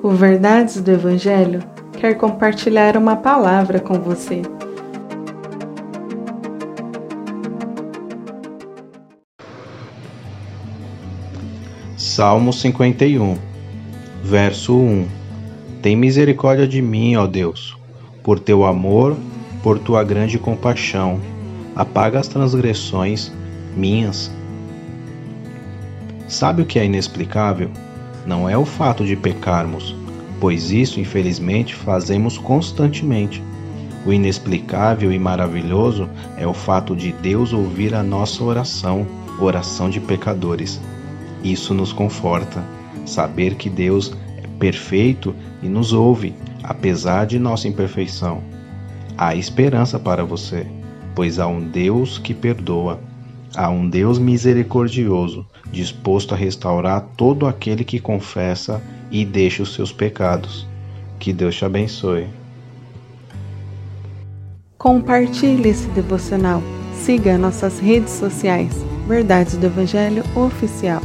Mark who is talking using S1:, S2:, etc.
S1: O Verdades do Evangelho quer compartilhar uma palavra com você.
S2: Salmo 51, verso 1 Tem misericórdia de mim, ó Deus, por teu amor, por tua grande compaixão. Apaga as transgressões minhas. Sabe o que é inexplicável? Não é o fato de pecarmos, pois isso, infelizmente, fazemos constantemente. O inexplicável e maravilhoso é o fato de Deus ouvir a nossa oração, oração de pecadores. Isso nos conforta, saber que Deus é perfeito e nos ouve, apesar de nossa imperfeição. Há esperança para você, pois há um Deus que perdoa, há um Deus misericordioso disposto a restaurar todo aquele que confessa e deixa os seus pecados. Que Deus te abençoe.
S1: Compartilhe esse devocional. Siga nossas redes sociais. Verdades do Evangelho Oficial.